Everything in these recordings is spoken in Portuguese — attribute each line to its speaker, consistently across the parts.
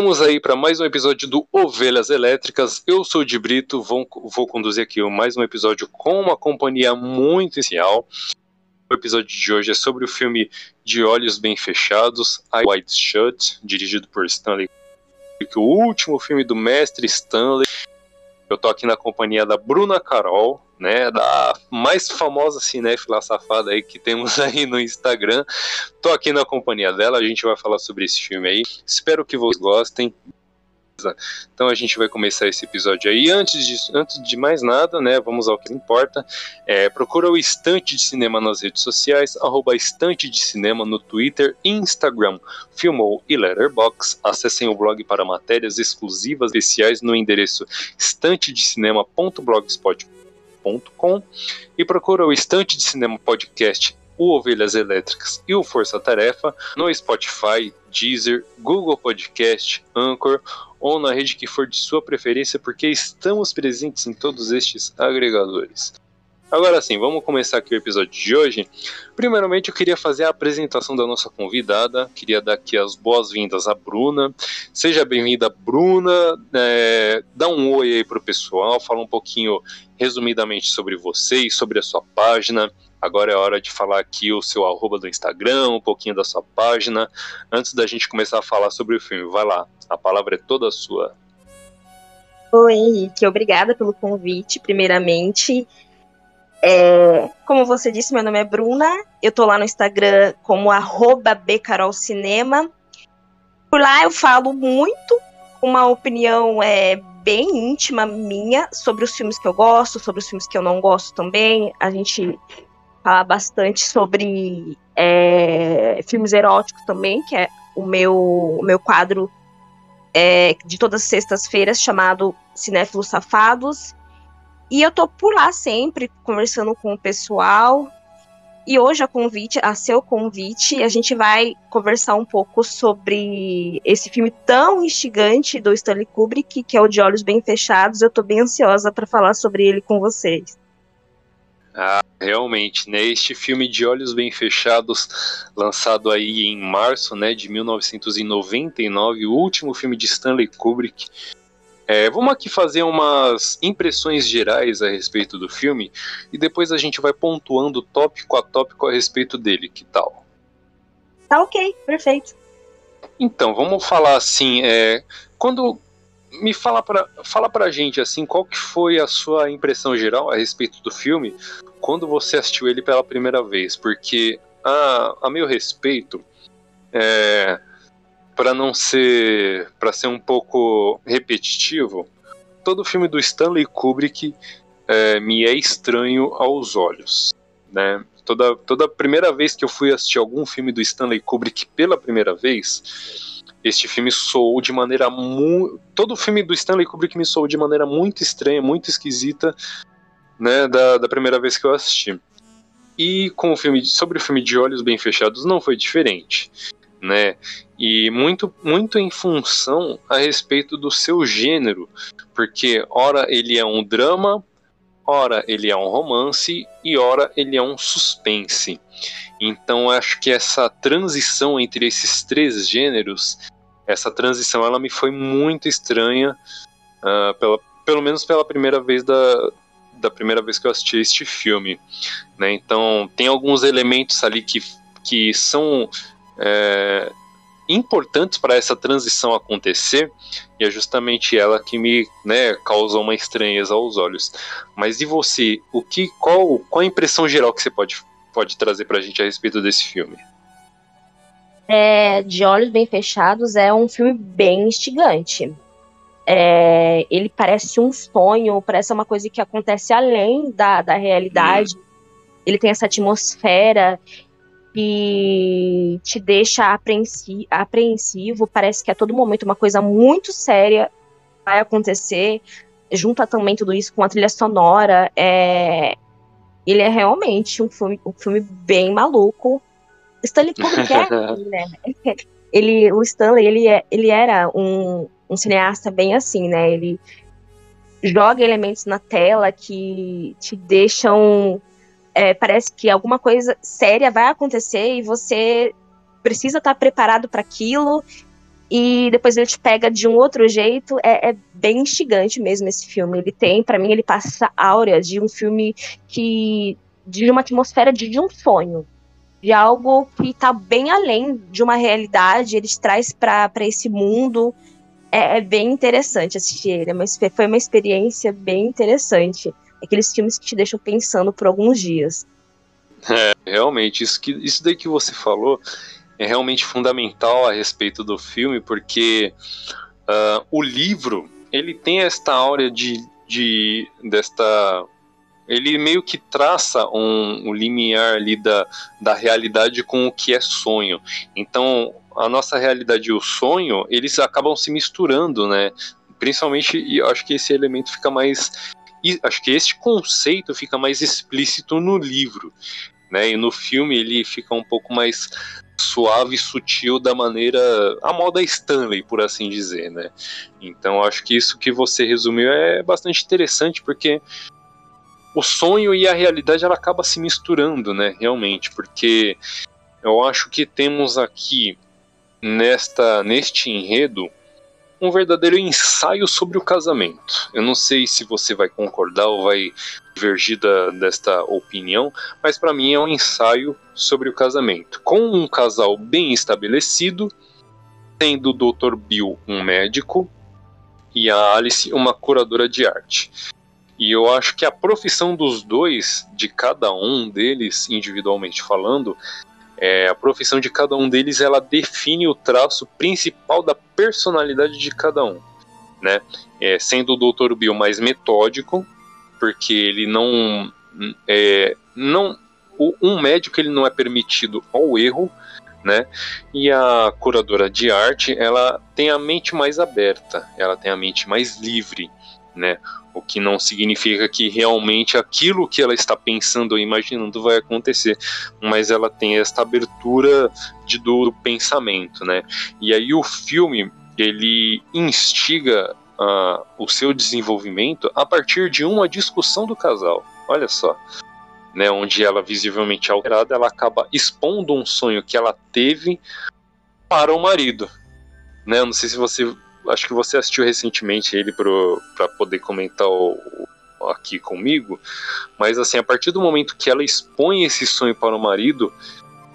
Speaker 1: Estamos aí para mais um episódio do Ovelhas Elétricas. Eu sou o de Brito, vou, vou conduzir aqui mais um episódio com uma companhia muito especial. O episódio de hoje é sobre o filme De Olhos Bem Fechados, Eye Wide Shut, dirigido por Stanley Kubrick, o último filme do mestre Stanley. Eu tô aqui na companhia da Bruna Carol, né, da mais famosa cinéfila safada aí que temos aí no Instagram. Tô aqui na companhia dela, a gente vai falar sobre esse filme aí. Espero que vocês gostem. Então a gente vai começar esse episódio aí. Antes de, antes de mais nada, né, vamos ao que importa. É, procura o Estante de Cinema nas redes sociais, arroba Estante de Cinema no Twitter, Instagram, Filmou e Letterbox. Acessem o blog para matérias exclusivas especiais no endereço estantedecinema.blogspot.com e procura o Estante de Cinema Podcast o Ovelhas Elétricas e o Força Tarefa no Spotify, Deezer, Google Podcast, Anchor ou na rede que for de sua preferência, porque estamos presentes em todos estes agregadores. Agora sim, vamos começar aqui o episódio de hoje. Primeiramente, eu queria fazer a apresentação da nossa convidada. Queria dar aqui as boas-vindas à Bruna. Seja bem-vinda, Bruna. É, dá um oi aí pro pessoal, fala um pouquinho resumidamente sobre você e sobre a sua página. Agora é hora de falar aqui o seu arroba do Instagram, um pouquinho da sua página, antes da gente começar a falar sobre o filme. Vai lá, a palavra é toda sua.
Speaker 2: Oi, Henrique, obrigada pelo convite, primeiramente. É, como você disse, meu nome é Bruna. Eu tô lá no Instagram como bcarolcinema. Por lá eu falo muito, uma opinião é bem íntima minha sobre os filmes que eu gosto, sobre os filmes que eu não gosto também. A gente fala bastante sobre é, filmes eróticos também, que é o meu, o meu quadro é, de todas as sextas-feiras chamado Cinéfilos Safados. E eu tô por lá sempre, conversando com o pessoal. E hoje, a convite, a seu convite, a gente vai conversar um pouco sobre esse filme tão instigante do Stanley Kubrick, que é o De Olhos Bem Fechados. Eu tô bem ansiosa para falar sobre ele com vocês.
Speaker 1: Ah, realmente, né? Este filme de Olhos Bem Fechados, lançado aí em março, né, de 1999, o último filme de Stanley Kubrick, é, vamos aqui fazer umas impressões gerais a respeito do filme e depois a gente vai pontuando tópico a tópico a respeito dele, que tal?
Speaker 2: Tá ok, perfeito.
Speaker 1: Então, vamos falar assim, é, quando me fala pra, fala pra gente assim, qual que foi a sua impressão geral a respeito do filme quando você assistiu ele pela primeira vez, porque a, a meu respeito, é, para não ser para ser um pouco repetitivo, todo filme do Stanley Kubrick é, me é estranho aos olhos, né? Toda toda primeira vez que eu fui assistir algum filme do Stanley Kubrick pela primeira vez, este filme soou de maneira muito. Todo filme do Stanley Kubrick me soou de maneira muito estranha, muito esquisita, né? Da, da primeira vez que eu assisti. E com o filme sobre o filme de Olhos Bem Fechados não foi diferente né? E muito, muito em função a respeito do seu gênero, porque ora ele é um drama, ora ele é um romance e ora ele é um suspense. Então acho que essa transição entre esses três gêneros, essa transição ela me foi muito estranha, uh, pela, pelo menos pela primeira vez da, da primeira vez que eu assisti este filme. Né? Então tem alguns elementos ali que, que são é, importantes para essa transição acontecer e é justamente ela que me né, causa uma estranheza aos olhos. Mas e você? O que, qual, qual a impressão geral que você pode, pode trazer para a gente a respeito desse filme?
Speaker 2: É, de Olhos Bem Fechados é um filme bem instigante. É, ele parece um sonho, parece uma coisa que acontece além da, da realidade. Hum. Ele tem essa atmosfera que te deixa apreensi apreensivo, parece que a todo momento uma coisa muito séria vai acontecer, junta também tudo isso com a trilha sonora, é... ele é realmente um filme, um filme bem maluco. Stanley Kubrick é assim, né? Ele, o Stanley, ele, é, ele era um, um cineasta bem assim, né? Ele joga elementos na tela que te deixam é, parece que alguma coisa séria vai acontecer e você precisa estar preparado para aquilo. e depois ele te pega de um outro jeito. É, é bem instigante mesmo esse filme. Ele tem, para mim, ele passa a áurea de um filme que. de uma atmosfera de, de um sonho. De algo que tá bem além de uma realidade, ele traz para esse mundo. É, é, bem interessante assistir ele. É uma, foi uma experiência bem interessante. Aqueles filmes que te deixam pensando por alguns dias.
Speaker 1: É, realmente, isso, que, isso daí que você falou é realmente fundamental a respeito do filme, porque uh, o livro ele tem esta áurea de, de desta ele meio que traça um, um limiar ali da, da realidade com o que é sonho. Então, a nossa realidade e o sonho, eles acabam se misturando, né? Principalmente, e acho que esse elemento fica mais. Acho que este conceito fica mais explícito no livro. Né, e no filme ele fica um pouco mais suave e sutil da maneira a moda Stanley, por assim dizer, né? Então acho que isso que você resumiu é bastante interessante porque o sonho e a realidade ela acaba se misturando, né? Realmente, porque eu acho que temos aqui nesta neste enredo um verdadeiro ensaio sobre o casamento. Eu não sei se você vai concordar ou vai divergir da, desta opinião, mas para mim é um ensaio sobre o casamento. Com um casal bem estabelecido, tendo o Dr. Bill um médico e a Alice uma curadora de arte. E eu acho que a profissão dos dois, de cada um deles, individualmente falando, é, a profissão de cada um deles ela define o traço principal da personalidade de cada um, né? É, sendo o Dr. Bill mais metódico, porque ele não é, não o, um médico ele não é permitido ao erro, né? E a curadora de arte ela tem a mente mais aberta, ela tem a mente mais livre, né? O que não significa que realmente aquilo que ela está pensando ou imaginando vai acontecer, mas ela tem esta abertura de do pensamento, né? E aí o filme ele instiga uh, o seu desenvolvimento a partir de uma discussão do casal. Olha só. Né, onde ela visivelmente alterada, ela acaba expondo um sonho que ela teve para o marido. Né, não sei se você acho que você assistiu recentemente ele para poder comentar o, aqui comigo, mas assim, a partir do momento que ela expõe esse sonho para o marido,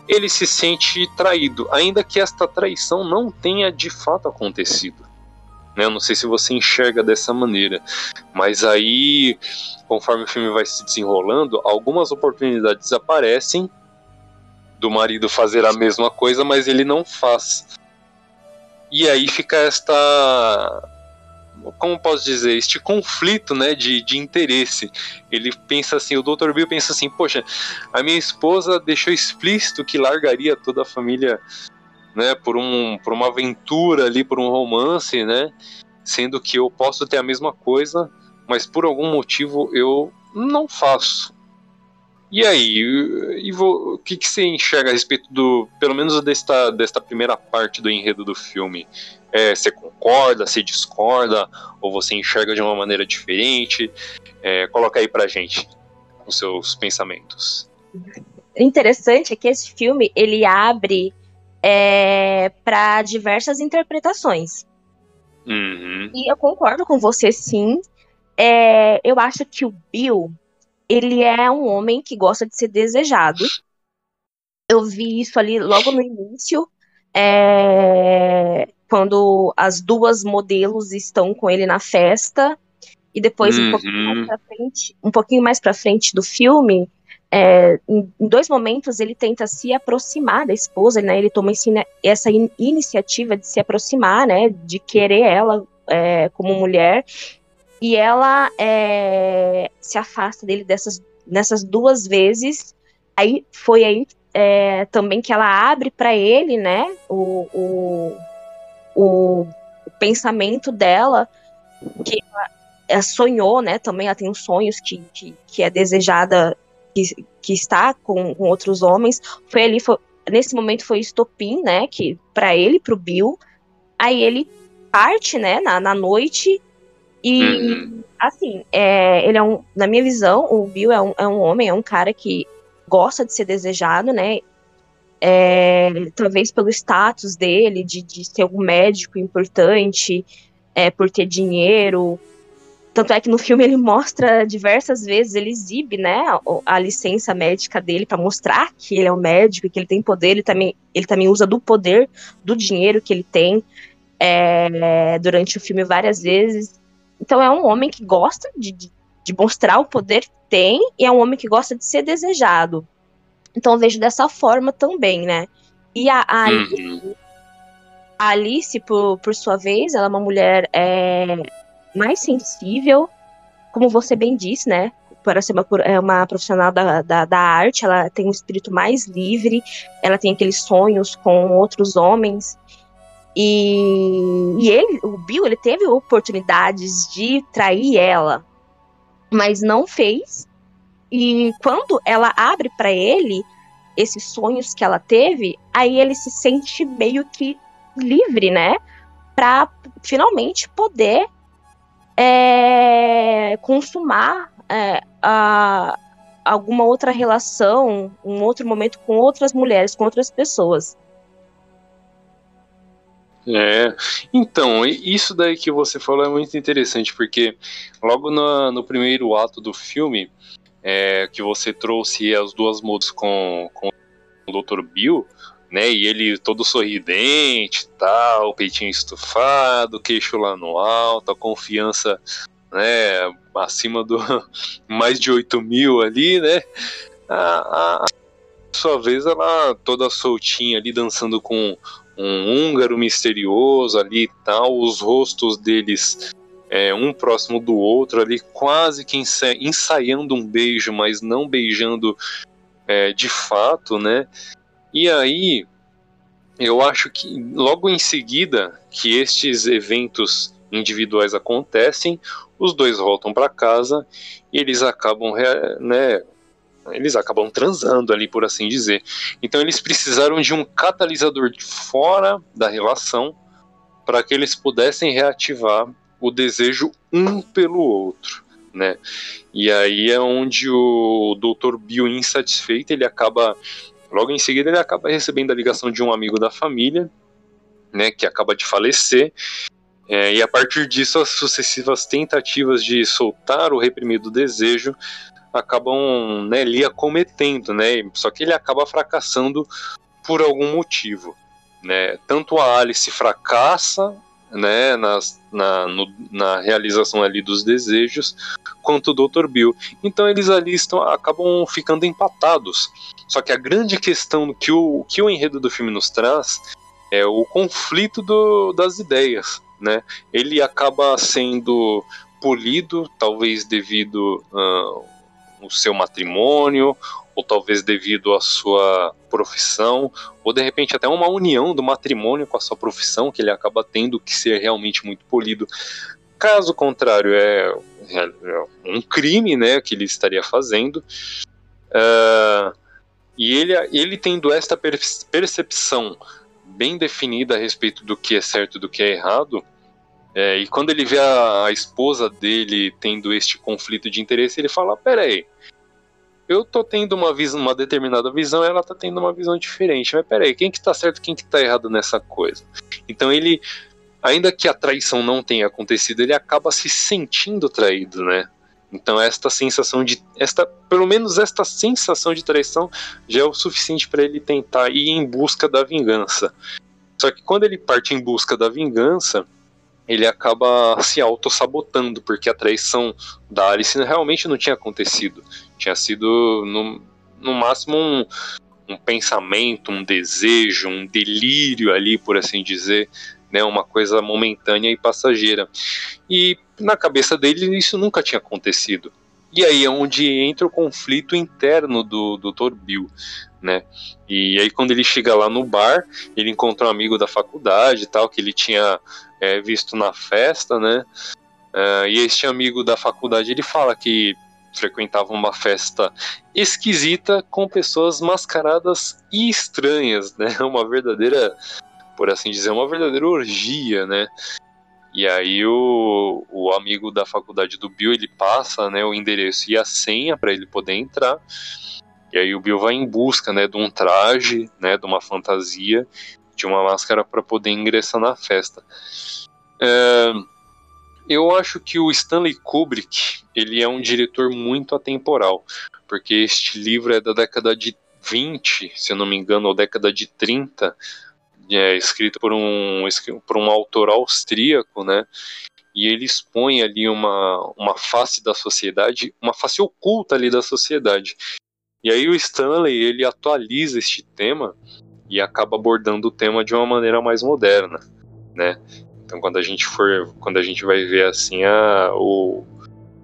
Speaker 1: ele se sente traído, ainda que esta traição não tenha de fato acontecido. Né? Eu não sei se você enxerga dessa maneira, mas aí, conforme o filme vai se desenrolando, algumas oportunidades aparecem do marido fazer a mesma coisa, mas ele não faz. E aí fica esta. Como posso dizer? Este conflito né, de, de interesse. Ele pensa assim, o Dr. Bill pensa assim, poxa, a minha esposa deixou explícito que largaria toda a família né, por, um, por uma aventura ali, por um romance, né? Sendo que eu posso ter a mesma coisa, mas por algum motivo eu não faço. E aí, vou, o que, que você enxerga a respeito do, pelo menos desta, desta primeira parte do enredo do filme? É, você concorda, você discorda, ou você enxerga de uma maneira diferente? É, coloca aí pra gente os seus pensamentos.
Speaker 2: Interessante é que esse filme ele abre é, para diversas interpretações.
Speaker 1: Uhum.
Speaker 2: E eu concordo com você, sim. É, eu acho que o Bill ele é um homem que gosta de ser desejado. Eu vi isso ali logo no início, é, quando as duas modelos estão com ele na festa, e depois uhum. um, pouquinho mais uhum. pra frente, um pouquinho mais pra frente do filme, é, em, em, dois momentos ele tenta se aproximar da esposa, né? Ele toma essa in iniciativa de se aproximar, né? De querer ela é, como mulher e ela é, se afasta dele dessas nessas duas vezes. Aí foi aí é, também que ela abre para ele, né, o, o, o, pensamento dela, que ela, sonhou, né, também ela tem os sonhos que, que, que é desejada, que, que está com, com outros homens. Foi ali, foi, nesse momento foi estopim, né, que para ele, pro Bill. Aí ele parte, né, na, na noite e, uhum. assim, é, ele é um, na minha visão, o Bill é um, é um homem, é um cara que gosta de ser desejado, né? é, talvez pelo status dele, de, de ser um médico importante, é, por ter dinheiro. Tanto é que no filme ele mostra diversas vezes, ele exibe né, a, a licença médica dele para mostrar que ele é um médico, que ele tem poder, ele também, ele também usa do poder, do dinheiro que ele tem é, durante o filme várias vezes. Então é um homem que gosta de, de, de mostrar o poder que tem e é um homem que gosta de ser desejado. Então eu vejo dessa forma também, né? E a, a Alice, uhum. a Alice por, por sua vez, ela é uma mulher é, mais sensível, como você bem disse, né? Para ser uma, é uma profissional da, da, da arte, ela tem um espírito mais livre, ela tem aqueles sonhos com outros homens. E, e ele, o Bill, ele teve oportunidades de trair ela, mas não fez. E quando ela abre para ele esses sonhos que ela teve, aí ele se sente meio que livre, né? Para finalmente poder é, consumar é, a, alguma outra relação, um outro momento com outras mulheres, com outras pessoas.
Speaker 1: É, então, isso daí que você falou é muito interessante, porque logo no, no primeiro ato do filme, é, que você trouxe as duas motos com, com o Dr. Bill, né? E ele todo sorridente, tal, peitinho estufado, queixo lá no alto, a confiança, né? Acima do mais de 8 mil ali, né? A, a, sua vez ela toda soltinha ali dançando com um húngaro misterioso ali e tal, os rostos deles é, um próximo do outro ali, quase que ensaiando um beijo, mas não beijando é, de fato, né? E aí, eu acho que logo em seguida que estes eventos individuais acontecem, os dois voltam para casa e eles acabam, né, eles acabam transando ali, por assim dizer. Então eles precisaram de um catalisador de fora da relação para que eles pudessem reativar o desejo um pelo outro, né? E aí é onde o Dr. Bill insatisfeito, ele acaba logo em seguida ele acaba recebendo a ligação de um amigo da família, né, que acaba de falecer. É, e a partir disso, as sucessivas tentativas de soltar o reprimido desejo acabam né, lhe acometendo, né? Só que ele acaba fracassando por algum motivo. Né? Tanto a Alice fracassa né, nas, na, no, na realização ali dos desejos, quanto o Dr. Bill. Então eles ali estão, acabam ficando empatados. Só que a grande questão que o, que o enredo do filme nos traz é o conflito do, das ideias. Né? Ele acaba sendo polido, talvez devido uh, ao seu matrimônio, ou talvez devido à sua profissão, ou de repente até uma união do matrimônio com a sua profissão, que ele acaba tendo que ser realmente muito polido. Caso contrário, é, é um crime né, que ele estaria fazendo. Uh, e ele, ele tendo esta percepção bem definida a respeito do que é certo e do que é errado, é, e quando ele vê a, a, esposa dele tendo este conflito de interesse, ele fala: peraí, eu tô tendo uma visão, uma determinada visão, ela tá tendo uma visão diferente. Mas peraí, quem que tá certo, quem que tá errado nessa coisa? Então ele, ainda que a traição não tenha acontecido, ele acaba se sentindo traído, né? Então esta sensação de, esta, pelo menos esta sensação de traição já é o suficiente para ele tentar ir em busca da vingança. Só que quando ele parte em busca da vingança, ele acaba se auto-sabotando, porque a traição da Alice realmente não tinha acontecido. Tinha sido, no, no máximo, um, um pensamento, um desejo, um delírio ali, por assim dizer, né, uma coisa momentânea e passageira. E na cabeça dele isso nunca tinha acontecido. E aí é onde entra o conflito interno do Dr. Bill, né? E aí quando ele chega lá no bar, ele encontra um amigo da faculdade e tal, que ele tinha é, visto na festa, né? Uh, e este amigo da faculdade ele fala que frequentava uma festa esquisita com pessoas mascaradas e estranhas, né? Uma verdadeira, por assim dizer, uma verdadeira orgia, né? E aí o, o amigo da faculdade do Bill ele passa, né, o endereço e a senha para ele poder entrar. E aí o Bill vai em busca, né, de um traje, né, de uma fantasia, de uma máscara para poder ingressar na festa. É, eu acho que o Stanley Kubrick ele é um diretor muito atemporal, porque este livro é da década de 20, se não me engano, ou década de 30, é, escrito por um, por um autor austríaco, né? E ele expõe ali uma, uma face da sociedade, uma face oculta ali da sociedade. E aí o Stanley, ele atualiza este tema e acaba abordando o tema de uma maneira mais moderna, né? Então quando a gente for, quando a gente vai ver assim a, o,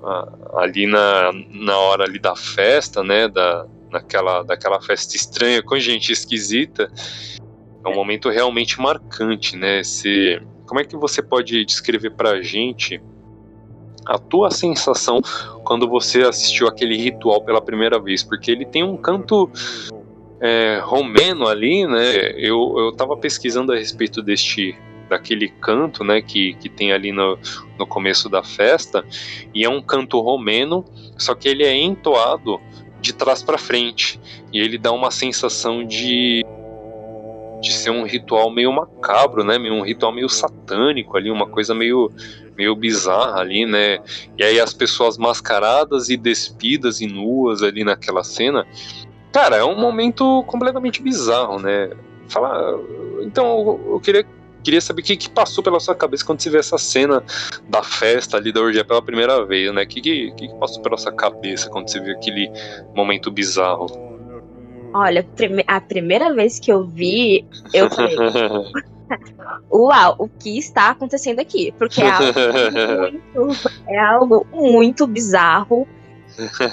Speaker 1: a, ali na, na hora ali da festa, né, da, naquela, daquela festa estranha com gente esquisita, é um momento realmente marcante, né? Se, como é que você pode descrever pra gente a tua sensação quando você assistiu aquele ritual pela primeira vez? Porque ele tem um canto é, romeno ali, né? Eu, eu tava pesquisando a respeito deste daquele canto, né, que, que tem ali no, no começo da festa, e é um canto romeno, só que ele é entoado de trás para frente, e ele dá uma sensação de de ser um ritual meio macabro, né, um ritual meio satânico ali, uma coisa meio meio bizarra ali, né? E aí as pessoas mascaradas e despidas e nuas ali naquela cena. Cara, é um momento completamente bizarro, né? Falar, então eu queria queria saber o que, que, passou pela sua cabeça quando você vê essa cena da festa ali da orgia pela primeira vez, né? O que, que, que, passou pela sua cabeça quando você viu aquele momento bizarro?
Speaker 2: Olha, a primeira vez que eu vi, eu falei. Uau, o que está acontecendo aqui? Porque é algo muito, é algo muito bizarro.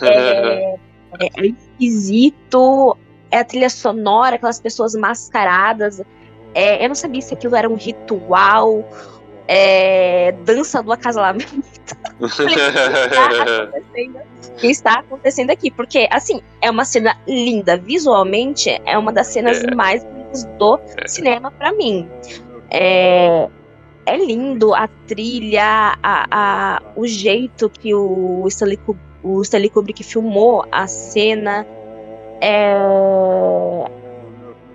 Speaker 2: É, é esquisito. É a trilha sonora, aquelas pessoas mascaradas. É, eu não sabia se aquilo era um ritual, é, dança do acasalamento. o que está acontecendo aqui? Porque, assim, é uma cena linda. Visualmente, é uma das cenas é. mais bonitas do é. cinema para mim. É, é lindo a trilha, a, a, o jeito que o Stanley, o Stanley Kubrick filmou a cena. É,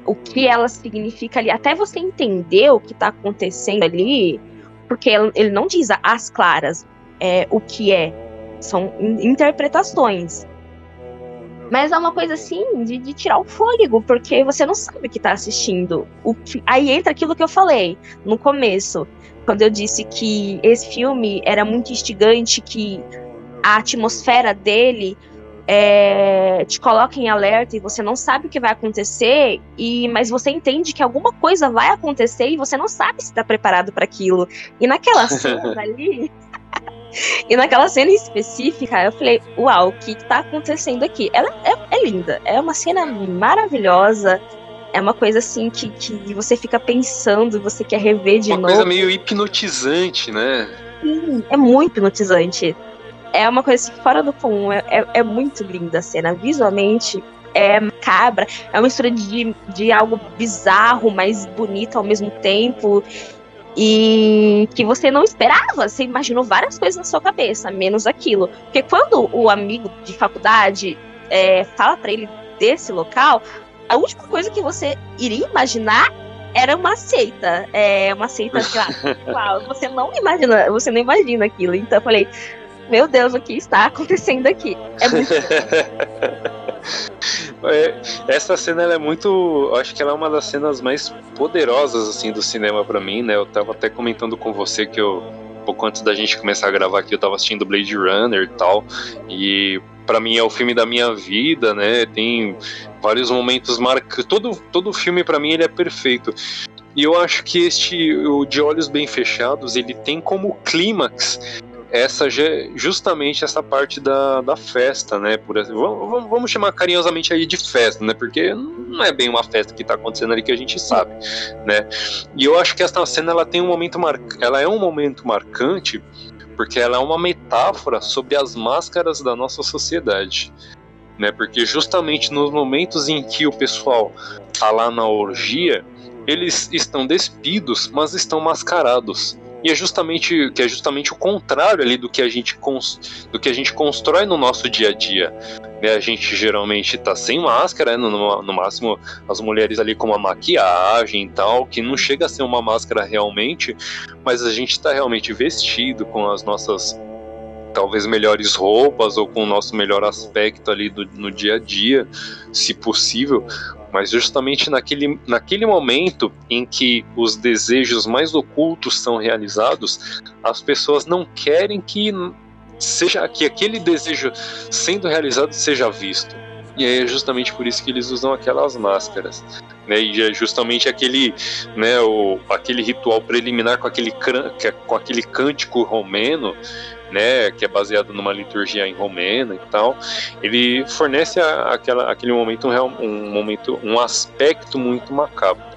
Speaker 2: o que ela significa ali, até você entender o que está acontecendo ali, porque ele não diz as claras é, o que é, são interpretações. Mas é uma coisa assim de, de tirar o fôlego, porque você não sabe o que está assistindo. O que, aí entra aquilo que eu falei no começo, quando eu disse que esse filme era muito instigante, que a atmosfera dele é, te coloca em alerta e você não sabe o que vai acontecer, e mas você entende que alguma coisa vai acontecer e você não sabe se está preparado para aquilo. E naquela cena ali, e naquela cena específica, eu falei, uau, o que está acontecendo aqui? Ela é, é, linda, é uma cena maravilhosa. É uma coisa assim que, que você fica pensando, você quer rever de
Speaker 1: uma
Speaker 2: novo.
Speaker 1: Uma coisa meio hipnotizante, né?
Speaker 2: Sim, é muito hipnotizante é uma coisa assim, fora do comum. É, é, é, muito linda a cena. Visualmente é macabra. É uma mistura de, de algo bizarro, mas bonito ao mesmo tempo. E que você não esperava. Você imaginou várias coisas na sua cabeça, menos aquilo. Porque quando o amigo de faculdade é, fala para ele desse local, a última coisa que você iria imaginar era uma seita. É uma seita, sei lá, você não imagina, você não imagina aquilo. Então eu falei, meu Deus, o que está acontecendo aqui? É muito.
Speaker 1: é, essa cena é muito, acho que ela é uma das cenas mais poderosas assim do cinema para mim, né? Eu tava até comentando com você que eu pouco antes da gente começar a gravar aqui, eu tava assistindo Blade Runner e tal, e para mim é o filme da minha vida, né? Tem vários momentos marcantes. Todo todo filme para mim ele é perfeito. E eu acho que este o de olhos bem fechados, ele tem como clímax essa justamente essa parte da, da festa, né? Por, vamos, vamos chamar carinhosamente aí de festa, né? Porque não é bem uma festa que está acontecendo ali que a gente sabe, né? E eu acho que essa cena ela tem um momento mar... ela é um momento marcante porque ela é uma metáfora sobre as máscaras da nossa sociedade, né? Porque justamente nos momentos em que o pessoal tá lá na orgia, eles estão despidos, mas estão mascarados. E é justamente que é justamente o contrário ali do que a gente do que a gente constrói no nosso dia a dia, né, a gente geralmente tá sem máscara, né, no, no, máximo as mulheres ali com uma maquiagem e tal, que não chega a ser uma máscara realmente, mas a gente tá realmente vestido com as nossas talvez melhores roupas ou com o nosso melhor aspecto ali do, no dia a dia, se possível, mas justamente naquele, naquele momento em que os desejos mais ocultos são realizados, as pessoas não querem que seja que aquele desejo sendo realizado seja visto. E é justamente por isso que eles usam aquelas máscaras. Né, e é justamente aquele, né, o, aquele ritual preliminar com aquele, com aquele cântico romeno, né, que é baseado numa liturgia em romena e tal, ele fornece a, aquela, aquele momento um, um momento, um aspecto muito macabro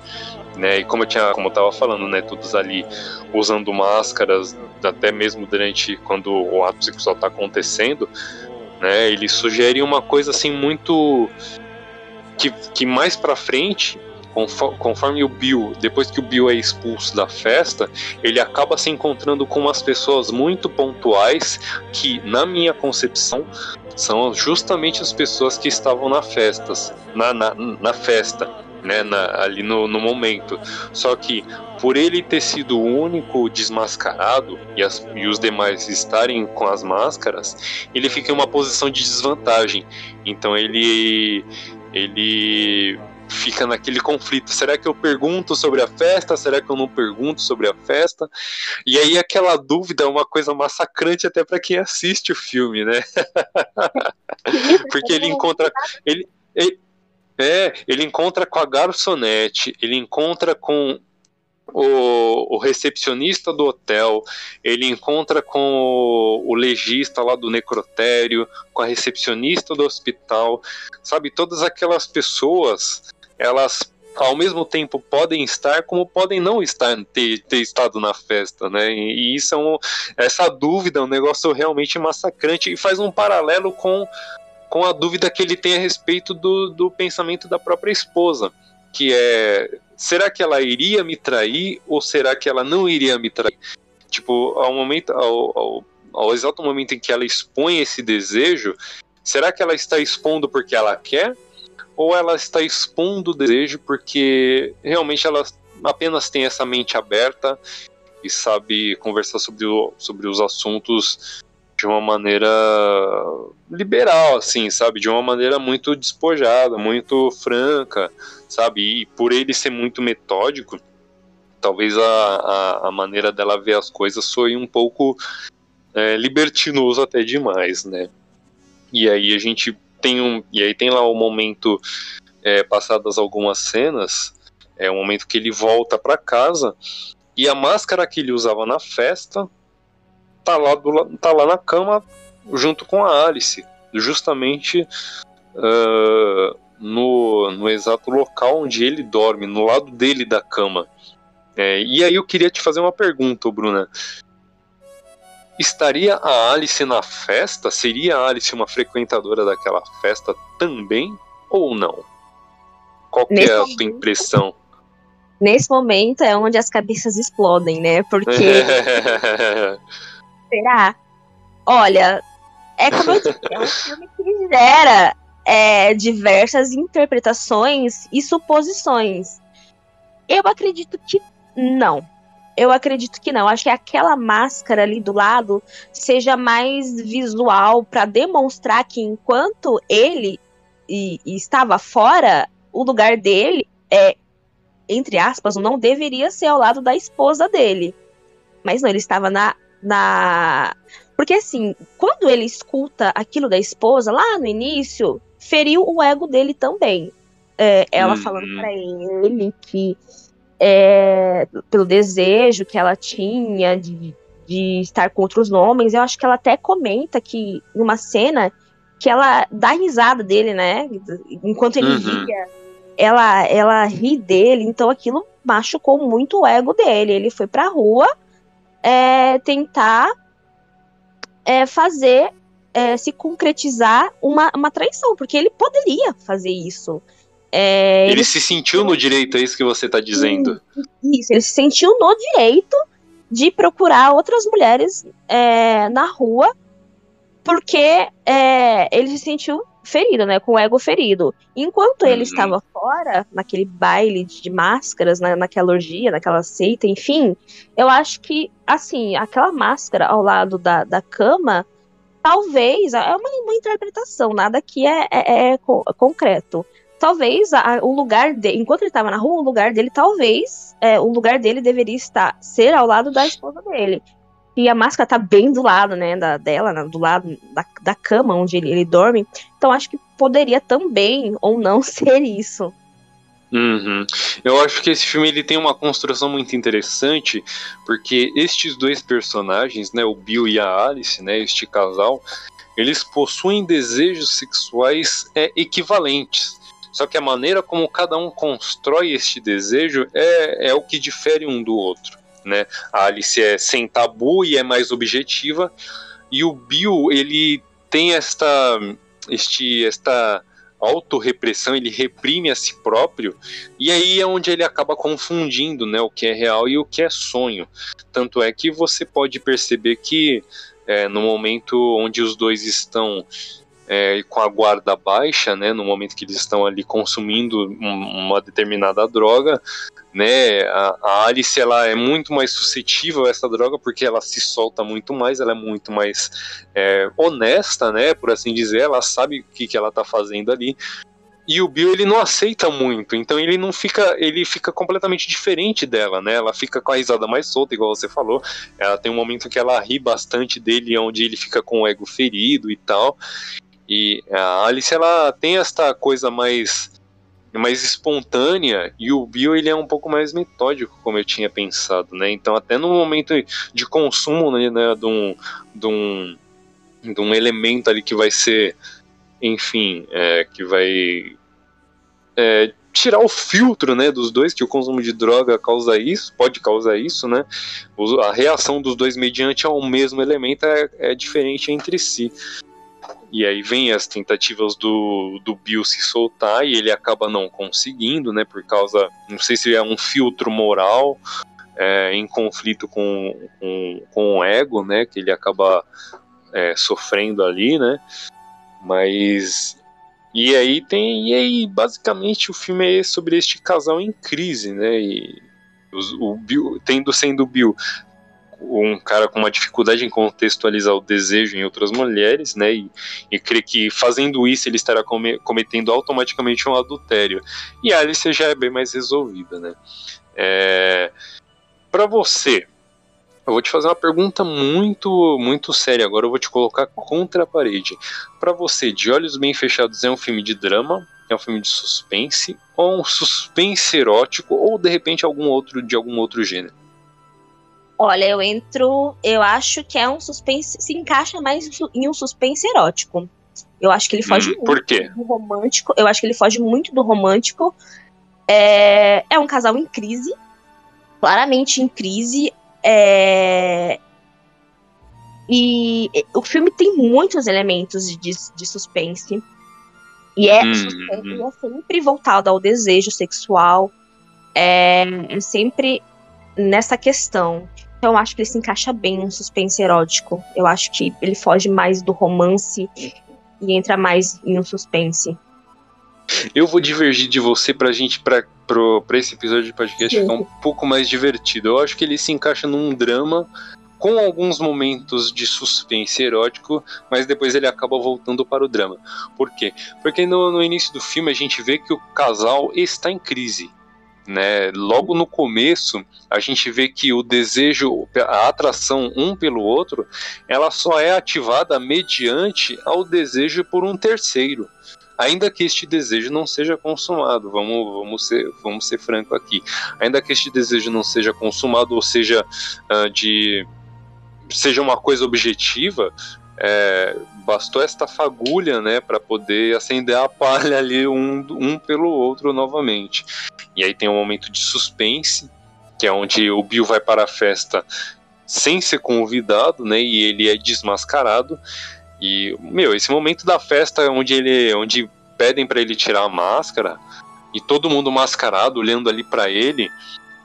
Speaker 1: né? E como eu tinha, como eu tava falando, né, todos ali usando máscaras, até mesmo durante quando o ato sexual tá acontecendo, né? Ele sugere uma coisa assim muito que, que mais para frente conforme o Bill, depois que o Bill é expulso da festa, ele acaba se encontrando com umas pessoas muito pontuais que, na minha concepção, são justamente as pessoas que estavam na festas, na, na, na festa né, na, ali no, no momento. Só que por ele ter sido o único desmascarado e, as, e, os demais estarem com as máscaras, ele fica em uma posição de desvantagem. Então ele ele fica naquele conflito. Será que eu pergunto sobre a festa? Será que eu não pergunto sobre a festa? E aí aquela dúvida é uma coisa massacrante até para quem assiste o filme, né? Porque ele encontra ele, ele é, ele encontra com a garçonete, ele encontra com o, o, recepcionista do hotel, ele encontra com o, o, legista lá do necrotério, com a recepcionista do hospital, sabe? Todas aquelas pessoas, elas ao mesmo tempo podem estar como podem não estar ter, ter estado na festa, né? E, e isso é um, essa dúvida é um negócio realmente massacrante e faz um paralelo com com a dúvida que ele tem a respeito do, do pensamento da própria esposa, que é será que ela iria me trair ou será que ela não iria me trair? Tipo, ao momento, ao, ao, ao exato momento em que ela expõe esse desejo, será que ela está expondo porque ela quer ou ela está expondo o desejo porque realmente ela apenas tem essa mente aberta e sabe conversar sobre, o, sobre os assuntos de uma maneira liberal, assim, sabe? De uma maneira muito despojada, muito franca, sabe? E por ele ser muito metódico, talvez a, a, a maneira dela ver as coisas soe um pouco é, libertinoso até demais, né? E aí a gente tem um. E aí tem lá o momento, é, passadas algumas cenas, é o momento que ele volta para casa e a máscara que ele usava na festa tá lá, do, tá lá na cama junto com a Alice, justamente uh, no, no exato local onde ele dorme, no lado dele da cama. É, e aí eu queria te fazer uma pergunta, Bruna. Estaria a Alice na festa? Seria a Alice uma frequentadora daquela festa também ou não? Qual é a tua impressão?
Speaker 2: Nesse momento é onde as cabeças explodem, né? Porque Será? Olha, é como eu disse, é um filme que gera é, diversas interpretações e suposições. Eu acredito que não. Eu acredito que não. Acho que aquela máscara ali do lado seja mais visual para demonstrar que enquanto ele e, e estava fora, o lugar dele é, entre aspas, não deveria ser ao lado da esposa dele. Mas não, ele estava na na. Porque assim, quando ele escuta aquilo da esposa lá no início, feriu o ego dele também. É, ela uhum. falando para ele que é, pelo desejo que ela tinha de, de estar com outros homens, eu acho que ela até comenta que numa cena que ela dá risada dele, né? Enquanto ele uhum. ria, ela, ela ri dele, então aquilo machucou muito o ego dele. Ele foi pra rua é, tentar é, fazer é, se concretizar uma, uma traição, porque ele poderia fazer isso.
Speaker 1: É, ele, ele, se sentiu no direito, é isso que você está dizendo.
Speaker 2: Isso, ele se sentiu no direito de procurar outras mulheres é, na rua, porque é, ele se sentiu ferido, né? Com o ego ferido. Enquanto ele
Speaker 1: Uhum.
Speaker 2: estava fora, naquele baile de máscaras, na, naquela orgia, naquela seita, enfim, eu acho que, assim, aquela máscara ao lado da, da cama, talvez, é uma, uma interpretação, nada que é, é- é co- concreto. Talvez a- o lugar dele, enquanto ele estava na rua, o lugar dele, talvez, é, o lugar dele deveria estar, ser ao lado da esposa dele. E a máscara tá bem do lado, né, da, dela, do lado da, da cama onde ele, ele dorme. Então acho que poderia também, ou não, ser isso.
Speaker 1: Uhum. Eu acho que esse filme ele tem uma construção muito interessante, porque estes dois personagens, né, o Bill e a Alice, né, este casal, eles possuem desejos sexuais é, equivalentes. Só que a maneira como cada um constrói este desejo é, é o que difere um do outro. Né? A Alice é sem tabu e é mais objetiva, e o Bill ele tem esta, este, esta autorrepressão, ele reprime a si próprio, e aí é onde ele acaba confundindo né, o que é real e o que é sonho. Tanto é que você pode perceber que é, no momento onde os dois estão é, com a guarda baixa, né, no momento que eles estão ali consumindo um- uma determinada droga, né, a, a Alice ela é muito mais suscetível a essa droga porque ela se solta muito mais, ela é muito mais é, honesta, né, por assim dizer, ela sabe o que, que ela tá fazendo ali. E o Bill ele não aceita muito, então ele não fica, ele fica completamente diferente dela, né? Ela fica com a risada mais solta, igual você falou. Ela tem um momento que ela ri bastante dele, onde ele fica com o ego ferido e tal. E a Alice ela tem esta coisa mais mais espontânea e o Bill ele é um pouco mais metódico, como eu tinha pensado, né? Então até no momento de consumo né, né, de, um, de, um, de um elemento ali que vai ser, enfim, é, que vai é, tirar o filtro, né, dos dois, que o consumo de droga causa isso, pode causar isso, né? A reação dos dois mediante ao mesmo elemento é, é diferente entre si. E aí vem as tentativas do, do Bill se soltar e ele acaba não conseguindo, né? Por causa, não sei se é um filtro moral é, em conflito com, com, com o ego, né? Que ele acaba é, sofrendo ali, né? Mas e aí tem e aí basicamente o filme é sobre este casal em crise, né? E o Bill, tendo sendo o Bill um cara com uma dificuldade em contextualizar o desejo em outras mulheres, né? E, e crê que fazendo isso ele estará come- cometendo automaticamente um adultério. E a Alice já é bem mais resolvida, né? É, para você, eu vou te fazer uma pergunta muito, muito séria. Agora eu vou te colocar contra a parede. Para você, De Olhos Bem Fechados é um filme de drama? É um filme de suspense? Ou um suspense erótico? Ou de repente algum outro de algum outro gênero?
Speaker 2: Olha, eu entro. Eu acho que é um suspense. Se encaixa mais em um suspense erótico. Eu acho que ele foge
Speaker 1: Hum,
Speaker 2: muito
Speaker 1: por quê?
Speaker 2: do romântico. Eu acho que ele foge muito do romântico. É, é um casal em crise. Claramente em crise. É, E o filme tem muitos elementos de, de suspense. E é,
Speaker 1: Hum,
Speaker 2: suspense,
Speaker 1: hum.
Speaker 2: é sempre voltado ao desejo sexual. É, é sempre nessa questão. Então eu acho que ele se encaixa bem num suspense erótico. Eu acho que ele foge mais do romance e entra mais em um suspense.
Speaker 1: Eu vou divergir de você pra gente, pra, pro, pra esse episódio de podcast ficar um pouco mais divertido. Eu acho que ele se encaixa num drama com alguns momentos de suspense erótico, mas depois ele acaba voltando para o drama. Por quê? Porque no, no início do filme a gente vê que o casal está em crise. Né? Logo no começo, a gente vê que o desejo, a atração um pelo outro, ela só é ativada mediante ao desejo por um terceiro ainda que este desejo não seja consumado, vamos, vamos, ser, vamos ser franco aqui, ainda que este desejo não seja consumado, ou seja, uh, de seja uma coisa objetiva, é, bastou esta fagulha, né, para poder acender a palha ali um, um pelo outro novamente. E aí tem um momento de suspense, que é onde o Bill vai para a festa sem ser convidado, né, e ele é desmascarado. E, meu, esse momento da festa onde ele. onde pedem para ele tirar a máscara e todo mundo mascarado olhando ali para ele.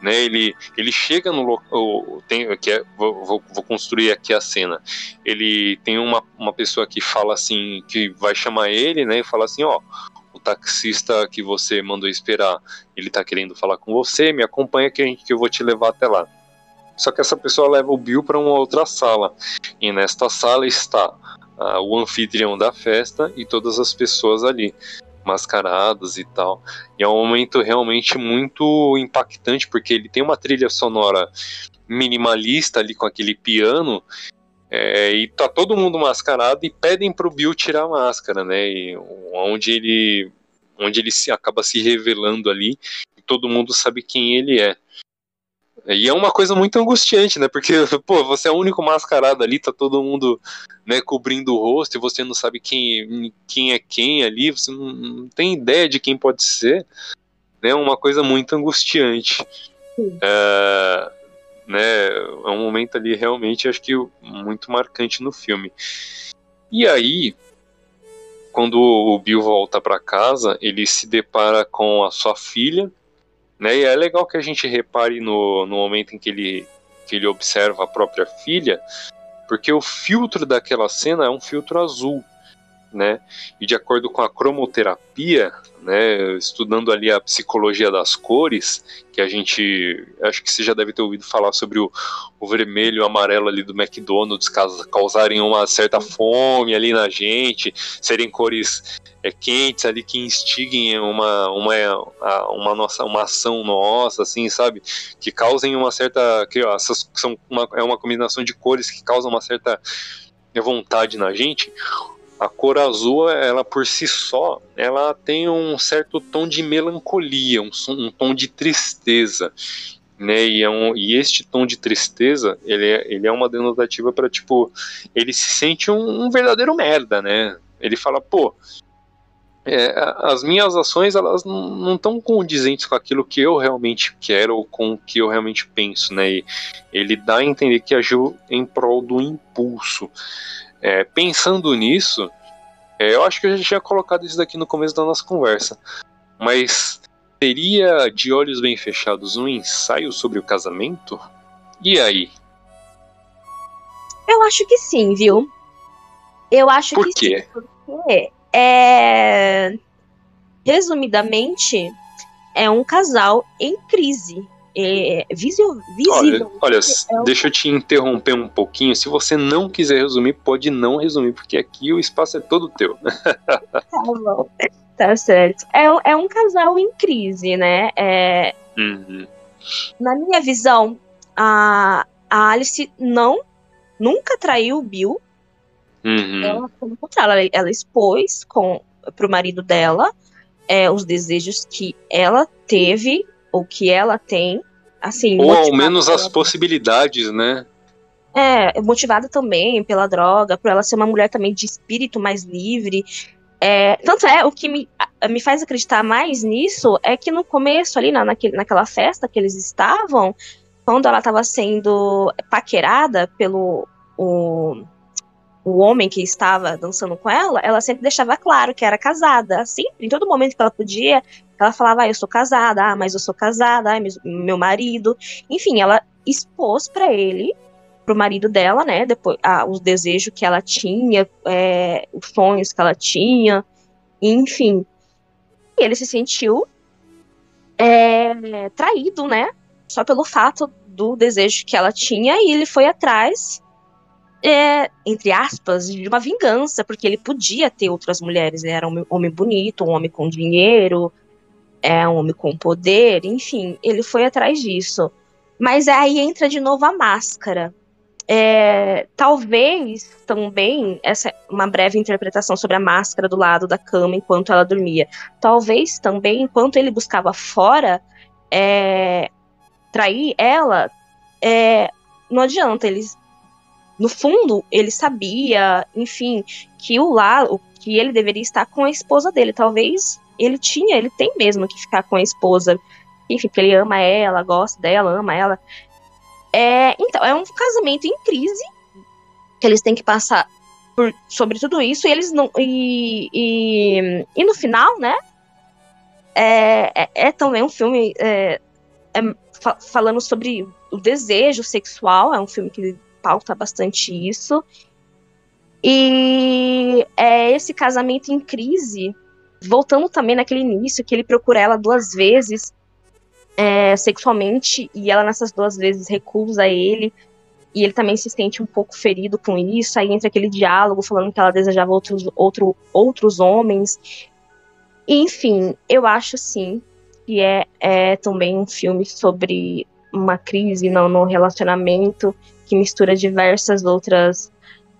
Speaker 1: né? Ele, ele chega no local, tem, que é, vou, vou, construir aqui a cena. Ele tem uma, uma pessoa que fala assim, que vai chamar ele, né? E fala assim, ó, taxista que você mandou esperar, ele tá querendo falar com você, me acompanha que, eu vou te levar até lá. Só que essa pessoa leva o Bill para uma outra sala. E nesta sala está ah, o anfitrião da festa e todas as pessoas ali mascaradas e tal. E é um momento realmente muito impactante, porque ele tem uma trilha sonora minimalista ali com aquele piano. É, e tá todo mundo mascarado e pedem pro Bill tirar a máscara, né? E onde ele onde ele se acaba se revelando ali e todo mundo sabe quem ele é. E é uma coisa muito angustiante, né? Porque, pô, você é o único mascarado ali, tá todo mundo né, cobrindo o rosto e você não sabe quem, quem é quem ali, você não, não tem ideia de quem pode ser. É né? uma coisa muito angustiante. É, né, é um momento ali realmente, acho que muito marcante no filme. E aí, quando o Bill volta para casa, ele se depara com a sua filha, né? E é legal que a gente repare no, no momento em que ele, que ele observa a própria filha, porque o filtro daquela cena é um filtro azul né? E de acordo com a cromoterapia, né, estudando ali a psicologia das cores, que a gente, acho que você já deve ter ouvido falar sobre o, o vermelho e o amarelo ali do McDonald's causarem uma certa fome ali na gente, serem cores é, quentes ali que instiguem uma, uma, uma, nossa, uma ação nossa, assim, sabe? Que causem uma certa. Que, ó, essas são uma, é uma combinação de cores que causam uma certa vontade na gente a cor azul, ela por si só, ela tem um certo tom de melancolia, um, um tom de tristeza, né? E, é um, e este tom de tristeza, ele é, ele é uma denotativa para tipo, ele se sente um, um, verdadeiro merda, né? Ele fala, pô, é, as minhas ações elas não estão condizentes com aquilo que eu realmente quero ou com o que eu realmente penso, né? E ele dá a entender que agiu em prol do impulso. É, pensando nisso, é, eu acho que eu já tinha colocado isso daqui no começo da nossa conversa, mas seria de olhos bem fechados um ensaio sobre o casamento? E aí?
Speaker 2: Eu acho que sim, viu? Eu acho
Speaker 1: Por
Speaker 2: que
Speaker 1: quê?
Speaker 2: sim. Porque, é... resumidamente, é um casal em crise é, visível.
Speaker 1: Olha, olha é deixa eu te interromper um pouquinho. Se você não quiser resumir, pode não resumir, porque aqui o espaço é todo teu.
Speaker 2: tá bom. Tá certo. É, é um casal em crise, né? É,
Speaker 1: uhum.
Speaker 2: Na minha visão, a, a Alice não nunca traiu o Bill.
Speaker 1: Uhum.
Speaker 2: Ela, pelo contrário, ela, ela expôs com, pro marido dela é, os desejos que ela teve o que ela tem, assim.
Speaker 1: Ou ao menos as possibilidades, né?
Speaker 2: É, motivada também pela droga, por ela ser uma mulher também de espírito mais livre. É, tanto é, o que me, me faz acreditar mais nisso é que no começo, ali na, naquele, naquela festa que eles estavam, quando ela estava sendo paquerada pelo o, o homem que estava dançando com ela, ela sempre deixava claro que era casada. Sempre, em todo momento que ela podia, ela falava, ah, eu sou casada, ah, mas eu sou casada, ah, meu marido. Enfim, ela expôs para ele, pro marido dela, né, depois, ah, os desejos que ela tinha, é, os sonhos que ela tinha, enfim. E ele se sentiu é, traído, né, só pelo fato do desejo que ela tinha, e ele foi atrás é, entre aspas, de uma vingança, porque ele podia ter outras mulheres, ele era um homem bonito, um homem com dinheiro, é um homem com poder, enfim, ele foi atrás disso. Mas aí entra de novo a máscara. É, talvez também, essa é uma breve interpretação sobre a máscara do lado da cama enquanto ela dormia. Talvez também, enquanto ele buscava fora é, trair ela, é, não adianta, eles no fundo, ele sabia, enfim, que o lá, que ele deveria estar com a esposa dele. Talvez ele tinha, ele tem mesmo que ficar com a esposa. Enfim, porque ele ama ela, gosta dela, ama ela. É, então, é um casamento em crise que eles têm que passar por, sobre tudo isso e eles não. E, e, e no final, né? É, é, é também um filme é, é, fa falando sobre o desejo sexual, é um filme que pauta bastante isso. E é esse casamento em crise, voltando também naquele início, que ele procura ela duas vezes é, sexualmente, e ela nessas duas vezes recusa ele, e ele também se sente um pouco ferido com isso, aí entra aquele diálogo falando que ela desejava outros, outro, outros homens. Enfim, eu acho sim que é, é também um filme sobre uma crise no, no relacionamento que mistura diversas outras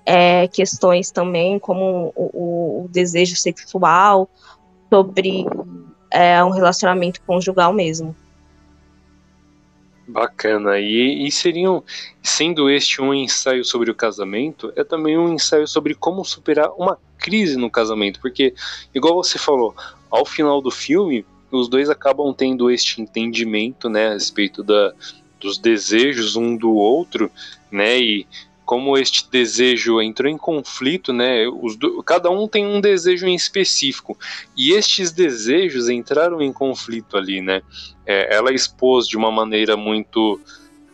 Speaker 2: é, questões também, como o, o, desejo sexual, sobre é, um relacionamento conjugal mesmo.
Speaker 1: Bacana. E, e seriam, sendo este um ensaio sobre o casamento, é também um ensaio sobre como superar uma crise no casamento, porque, igual você falou, ao final do filme, os dois acabam tendo este entendimento, né, a respeito da, dos desejos um do outro, né, e como este desejo entrou em conflito, né? Os do, cada um tem um desejo em específico e estes desejos entraram em conflito ali, né? É, ela expôs de uma maneira muito,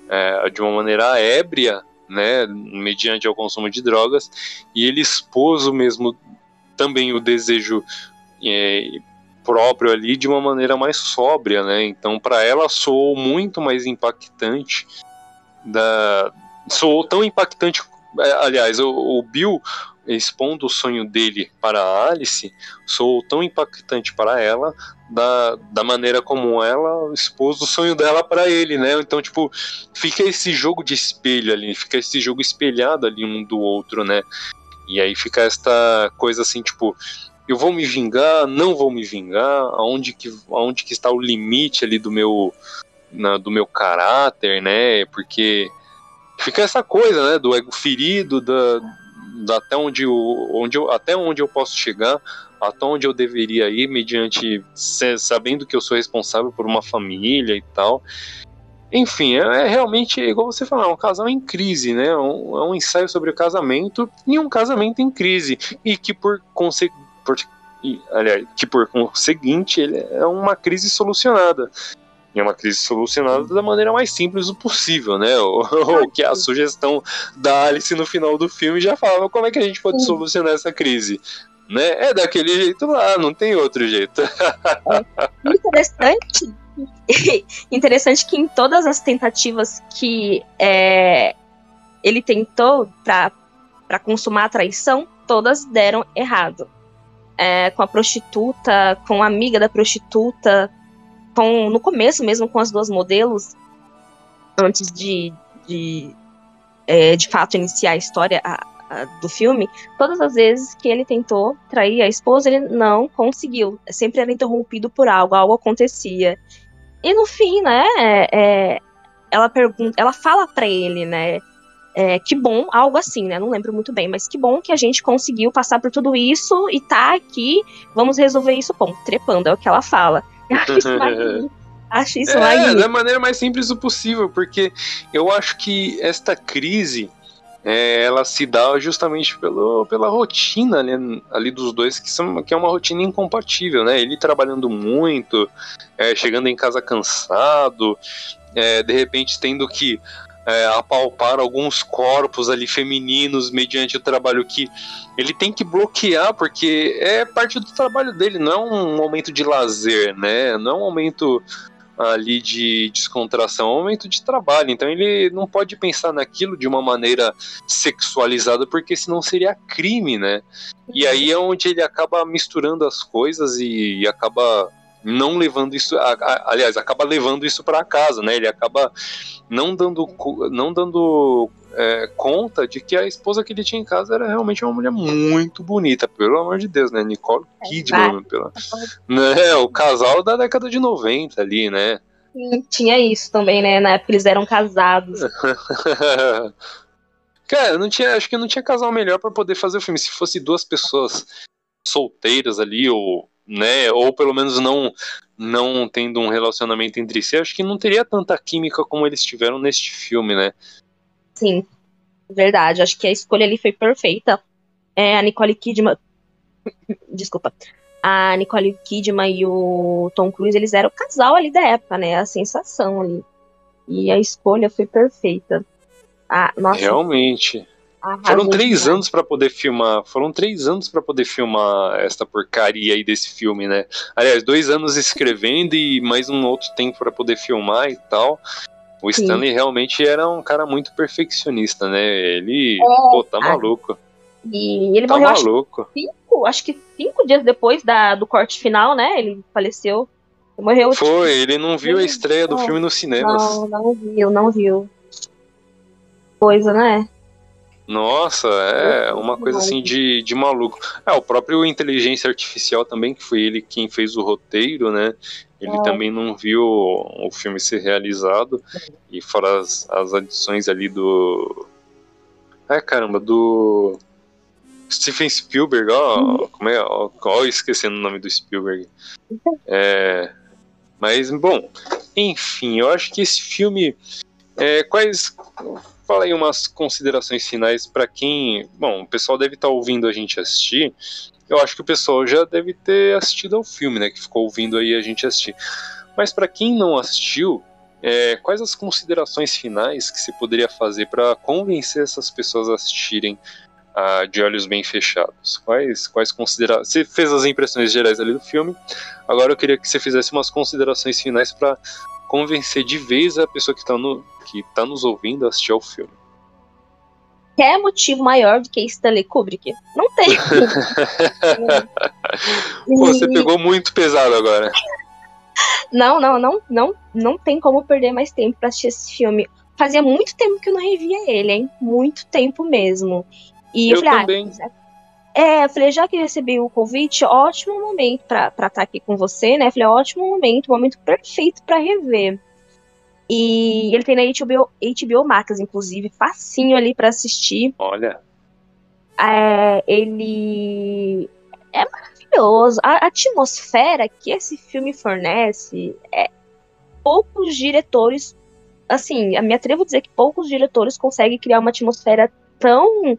Speaker 1: é, de uma maneira ébria, né? Mediante ao consumo de drogas e ele expôs o mesmo também o desejo é, próprio ali de uma maneira mais sóbria, né? Então para ela soou muito mais impactante da soou tão impactante. É, aliás, o, o Bill expondo o sonho dele para a Alice soou tão impactante para ela da, da maneira como ela expôs o sonho dela para ele, né? Então, tipo, fica esse jogo de espelho ali, fica esse jogo espelhado ali um do outro, né? E aí fica esta coisa assim, tipo, eu vou me vingar, não vou me vingar, aonde que, aonde que está o limite ali do meu, na, do meu caráter, né? Porque fica essa coisa, né, do ego ferido, da, da até onde eu, onde eu, até onde eu posso chegar, até onde eu deveria ir, mediante sabendo que eu sou responsável por uma família e tal. Enfim, é, é realmente, igual você falou, é um casal em crise, né? É um, é um ensaio sobre o casamento e um casamento em crise. E que por conseguinte. Aliás, que por conseguinte ele é uma crise solucionada é uma crise solucionada da maneira mais simples possível, né? O, que a sugestão da Alice no final do filme já falava como é que a gente pode solucionar essa crise. Né? É daquele jeito lá, não tem outro jeito.
Speaker 2: É interessante, interessante que em todas as tentativas que é, ele tentou para consumar a traição, todas deram errado. É, com a prostituta, com a amiga da prostituta, com, no começo mesmo com as duas modelos, antes de, de, é, de fato iniciar a história a, a, do filme, todas as vezes que ele tentou trair a esposa, ele não conseguiu. Sempre era interrompido por algo, algo acontecia. E no fim, né, é, é ela pergunta, ela fala para ele, né, é, que bom, algo assim, né? Não lembro muito bem, mas que bom que a gente conseguiu passar por tudo isso e tá aqui, vamos resolver isso, bom, trepando, é o que ela fala. Acho isso magnífico. Acho isso é,
Speaker 1: da maneira mais simples possível, porque eu acho que esta crise é, ela se dá justamente pelo, pela rotina ali, ali, dos dois, que, são, que é uma rotina incompatível, né? Ele trabalhando muito, é, chegando em casa cansado, é, de repente tendo que é, apalpar alguns corpos ali femininos mediante o trabalho que ele tem que bloquear, porque é parte do trabalho dele, não é um momento de lazer, né? Não é um momento ali de descontração, é um momento de trabalho. Então ele não pode pensar naquilo de uma maneira sexualizada, porque senão seria crime, né? E aí é onde ele acaba misturando as coisas e, acaba não levando isso, a, a, aliás, acaba levando isso para casa, né? Ele acaba não dando, não dando é, conta de que a esposa que ele tinha em casa era realmente uma mulher muito bonita, pelo amor de Deus, né? Nicole é, Kidman, pela, né? O casal da década de 90 ali, né?
Speaker 2: Sim, tinha isso também, né? Na época eles eram casados.
Speaker 1: Cara, não tinha, acho que não tinha casal melhor para poder fazer o filme. Se fosse duas pessoas solteiras ali, ou né? Ou pelo menos não não tendo um relacionamento entre si, acho que não teria tanta química como eles tiveram neste filme, né?
Speaker 2: Sim, verdade. Acho que a escolha ali foi perfeita. É, a Nicole Kidman. Desculpa. a Nicole Kidman e o Tom Cruise, eles eram o casal ali da época, né? A sensação ali. E a escolha foi perfeita. Ah, nossa,
Speaker 1: Realmente. Foram três anos para poder filmar. Foram três anos para poder filmar esta porcaria aí desse filme, né? Aliás, dois anos escrevendo e mais um outro tempo para poder filmar e tal. O
Speaker 2: Sim.
Speaker 1: Stanley realmente era um cara muito perfeccionista, né? Ele,
Speaker 2: É,
Speaker 1: pô, tá
Speaker 2: cara.
Speaker 1: maluco.
Speaker 2: E ele
Speaker 1: Tá
Speaker 2: morreu, acho,
Speaker 1: maluco.
Speaker 2: cinco, acho que cinco dias depois da, do corte final, né? Ele faleceu. Ele morreu. tipo,
Speaker 1: Foi, ele não viu a estreia do filme nos cinemas.
Speaker 2: Não, não viu, não viu. Coisa, né?
Speaker 1: Nossa, é uma coisa assim de, de maluco. É, o próprio Inteligência Artificial também, que foi ele quem fez o roteiro, né? Ele
Speaker 2: É.
Speaker 1: também não viu o filme ser realizado. E fora as, as adições ali do. É, caramba, do. Steven Spielberg, ó, como é? Ó, ó, esquecendo o nome do Spielberg. É, mas, bom, enfim, eu acho que esse filme. É, quais. Fala aí umas considerações finais para quem. Bom, o pessoal deve estar ouvindo a gente assistir. Eu acho que o pessoal já deve ter assistido ao filme, né? Que ficou ouvindo aí a gente assistir. Mas para quem não assistiu, é, quais as considerações finais que você poderia fazer para convencer essas pessoas a assistirem a De Olhos Bem Fechados? Quais, quais considerações. Você fez as impressões gerais ali do filme. Agora eu queria que você fizesse umas considerações finais para convencer de vez a pessoa que está no, que tá nos ouvindo a assistir ao filme.
Speaker 2: Quer motivo maior do que Stanley Kubrick? Não tem.
Speaker 1: Pô, você
Speaker 2: E-
Speaker 1: pegou muito pesado agora.
Speaker 2: Não, não, não, não, não tem como perder mais tempo pra assistir esse filme. Fazia muito tempo que eu não revia ele, hein? Muito tempo mesmo. E eu,
Speaker 1: Eu
Speaker 2: falei,
Speaker 1: também.
Speaker 2: ah, é, eu falei, já que recebi o convite, ótimo momento pra estar aqui com você, né? Eu falei, ótimo momento, momento perfeito pra rever. E ele tem na HBO, HBO Max, inclusive, facinho ali pra assistir.
Speaker 1: Olha,
Speaker 2: É, ele é maravilhoso. A atmosfera que esse filme fornece é poucos diretores, assim, me atrevo a dizer que poucos diretores conseguem criar uma atmosfera tão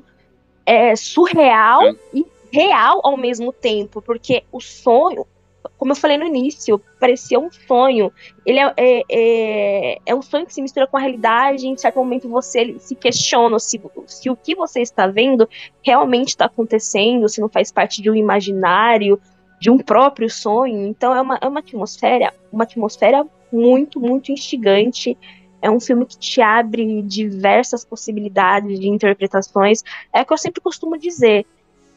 Speaker 2: é, surreal
Speaker 1: Hum.
Speaker 2: e real ao mesmo tempo, porque o sonho, como eu falei no início, parecia um sonho. Ele é, é, é, é um sonho que se mistura com a realidade. Em certo momento você se questiona se, se o que você está vendo realmente está acontecendo, se não faz parte de um imaginário, de um próprio sonho. Então é uma, é uma atmosfera, uma atmosfera muito, muito instigante. É um filme que te abre diversas possibilidades de interpretações. É o que eu sempre costumo dizer.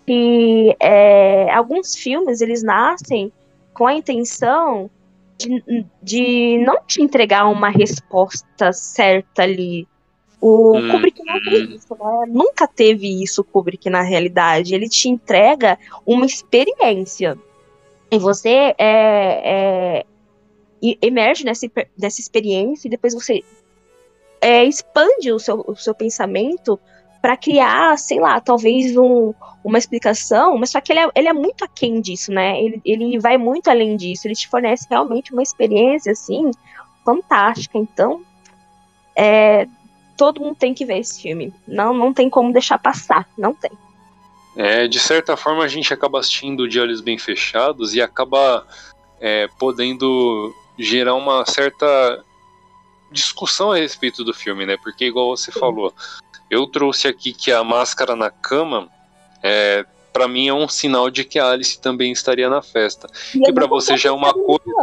Speaker 2: Que é, alguns filmes eles nascem com a intenção de, de não te entregar uma resposta certa ali. O
Speaker 1: Hum,
Speaker 2: Kubrick não fez isso, né? Nunca teve isso, Kubrick, na realidade. Ele te entrega uma experiência. E você é, é, emerge nessa, nessa experiência e depois você é, expande o seu, o seu pensamento para criar, sei lá, talvez um, uma explicação, mas só que ele é, ele é muito aquém disso, né? Ele, ele vai muito além disso, ele te fornece realmente uma experiência, assim, fantástica. Então, é, todo mundo tem que ver esse filme. Não, não tem como deixar passar, não tem.
Speaker 1: é, de certa forma a gente acaba assistindo de olhos bem fechados e acaba é, podendo gerar uma certa discussão a respeito do filme, né? Porque igual você falou, eu trouxe aqui que a máscara na cama é, para mim é um sinal de que a Alice também estaria na festa.
Speaker 2: E
Speaker 1: pra
Speaker 2: nunca
Speaker 1: você já é uma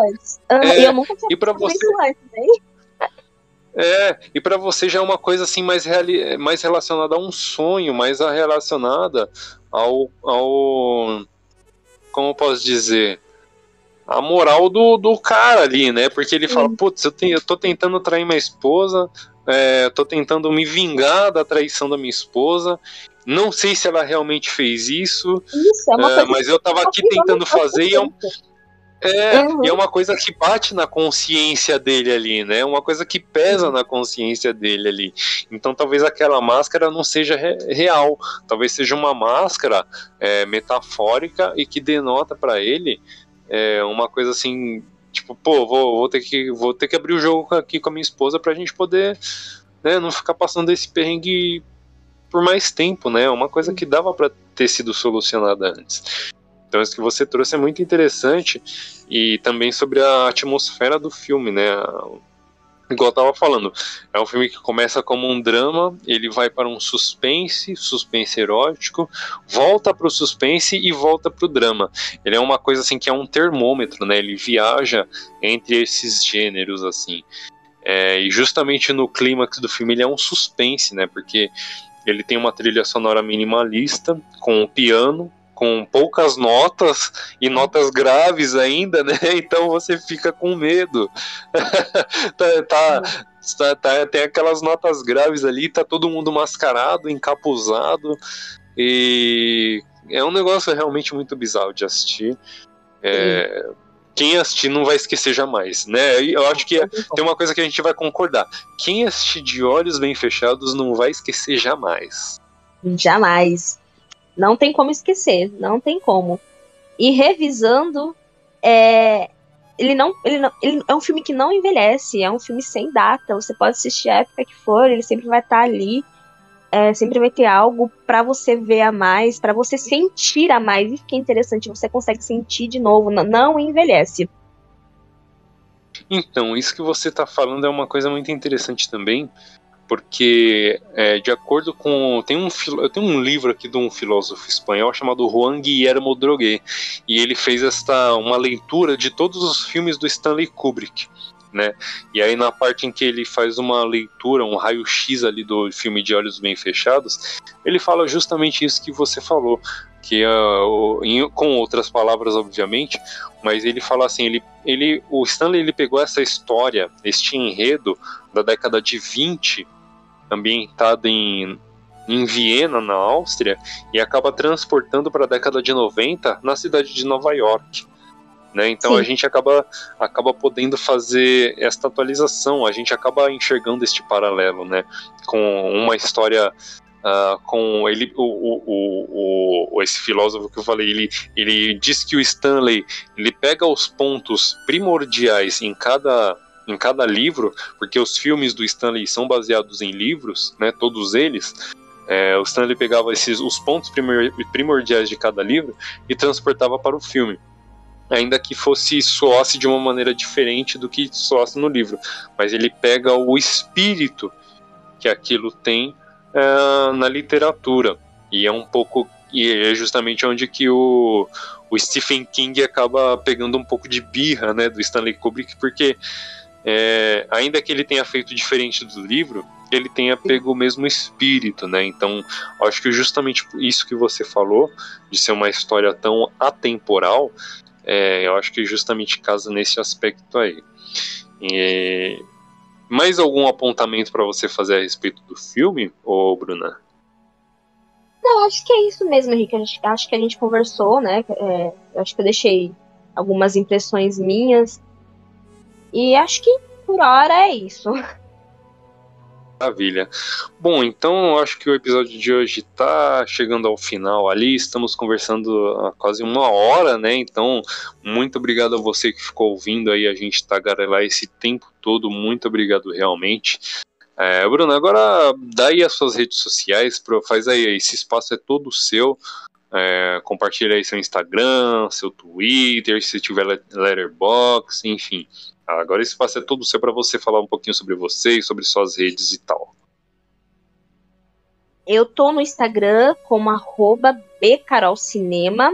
Speaker 2: antes. Ah,
Speaker 1: É,
Speaker 2: eu nunca tinha
Speaker 1: e
Speaker 2: pensado
Speaker 1: você-
Speaker 2: antes, hein?
Speaker 1: É, e pra você já é uma coisa assim mais, reali- mais relacionada a um sonho, mais a- relacionada ao, ao. Como eu posso dizer? A moral do, do cara ali, né? Porque ele fala, putz, eu, tenho- eu tô tentando trair minha esposa, é, tô tentando me vingar da traição da minha esposa. Não sei se ela realmente fez isso,
Speaker 2: Isso, é
Speaker 1: é, mas eu tava aqui
Speaker 2: que
Speaker 1: tentando fazer e é um, é,
Speaker 2: Uhum.
Speaker 1: e é uma coisa que bate na consciência dele ali, né? Uma coisa que pesa na consciência dele ali. Então talvez aquela máscara não seja re- real, talvez seja uma máscara é, metafórica e que denota pra ele é, uma coisa assim, tipo, pô, vou, vou ter que vou ter que abrir o jogo aqui com a minha esposa pra gente poder, né, não ficar passando esse perrengue por mais tempo, né? Uma coisa que dava pra ter sido solucionada antes. Então isso que você trouxe é muito interessante e também sobre a atmosfera do filme, né? Igual eu tava falando, é um filme que começa como um drama, ele vai para um suspense, suspense erótico, volta para o suspense e volta para o drama. Ele é uma coisa assim que é um termômetro, né? Ele viaja entre esses gêneros assim. É, e justamente no clímax do filme ele é um suspense, né? Porque ele tem uma trilha sonora minimalista com o piano, com poucas notas e notas graves ainda, né? Então você fica com medo. tá, tá, tá, tá, tem aquelas notas graves ali, tá todo mundo mascarado, encapuzado e é um negócio realmente muito bizarro de assistir. É, quem assistir não vai esquecer jamais, né? Eu acho que é, tem uma coisa que a gente vai concordar. Quem assistir de olhos bem fechados não vai esquecer jamais.
Speaker 2: Jamais. Não tem como esquecer, não tem como. E revisando, é, ele não, ele não, ele é um filme que não envelhece, é um filme sem data. Você pode assistir a época que for, ele sempre vai estar tá ali, é, sempre vai ter algo para você ver a mais, para você sentir a mais. E é interessante, você consegue sentir de novo, não, não envelhece.
Speaker 1: Então, isso que você está falando é uma coisa muito interessante também, porque é, de acordo com tem um eu tenho um livro aqui de um filósofo espanhol chamado Juan Guillermo Droguet e ele fez esta uma leitura de todos os filmes do Stanley Kubrick né? E aí na parte em que ele faz uma leitura, um raio-x ali do filme de Olhos Bem Fechados, ele fala justamente isso que você falou, que uh, em, com outras palavras, obviamente, mas ele fala assim, ele, ele, o Stanley ele pegou essa história, este enredo da década de 20 ambientada em, em Viena, na Áustria, e acaba transportando para a década de 90 na cidade de Nova York. Né? Então Sim. a gente acaba, acaba podendo fazer esta atualização, a gente acaba enxergando este paralelo né? com uma história Uh, com ele, o, o, o, esse filósofo que eu falei, ele, ele diz que o Stanley ele pega os pontos primordiais em cada em cada livro, porque os filmes do Stanley são baseados em livros, né, todos eles. É, o Stanley pegava esses, os pontos primordiais de cada livro e transportava para o filme. Ainda que fosse soasse de uma maneira diferente do que soasse no livro. Mas ele pega o espírito que aquilo tem é, na literatura. E é um pouco. E é justamente onde que o, o Stephen King acaba pegando um pouco de birra né, do Stanley Kubrick, porque é, ainda que ele tenha feito diferente do livro, ele tenha pego o mesmo espírito, né? Então, acho que justamente isso que você falou, de ser uma história tão atemporal, é, eu acho que justamente casa nesse aspecto aí. E, mais algum apontamento para você fazer a respeito do filme, ô Bruna?
Speaker 2: Não, acho que é isso mesmo, Henrique. Acho que a gente conversou, né? É, acho que eu deixei algumas impressões minhas e acho que por hora é isso.
Speaker 1: Maravilha. Bom, então eu acho que o episódio de hoje está chegando ao final ali. Estamos conversando há quase uma hora, né? Então, muito obrigado a você que ficou ouvindo aí a gente tagarelar esse tempo todo. Muito obrigado realmente. É, Bruno, agora dá aí as suas redes sociais, faz aí, esse espaço é todo seu. É, compartilha aí seu Instagram, seu Twitter, se tiver letterbox, enfim. Agora esse espaço é todo seu para você falar um pouquinho sobre você e sobre suas redes e tal.
Speaker 2: Eu tô no Instagram como arroba bcarolcinema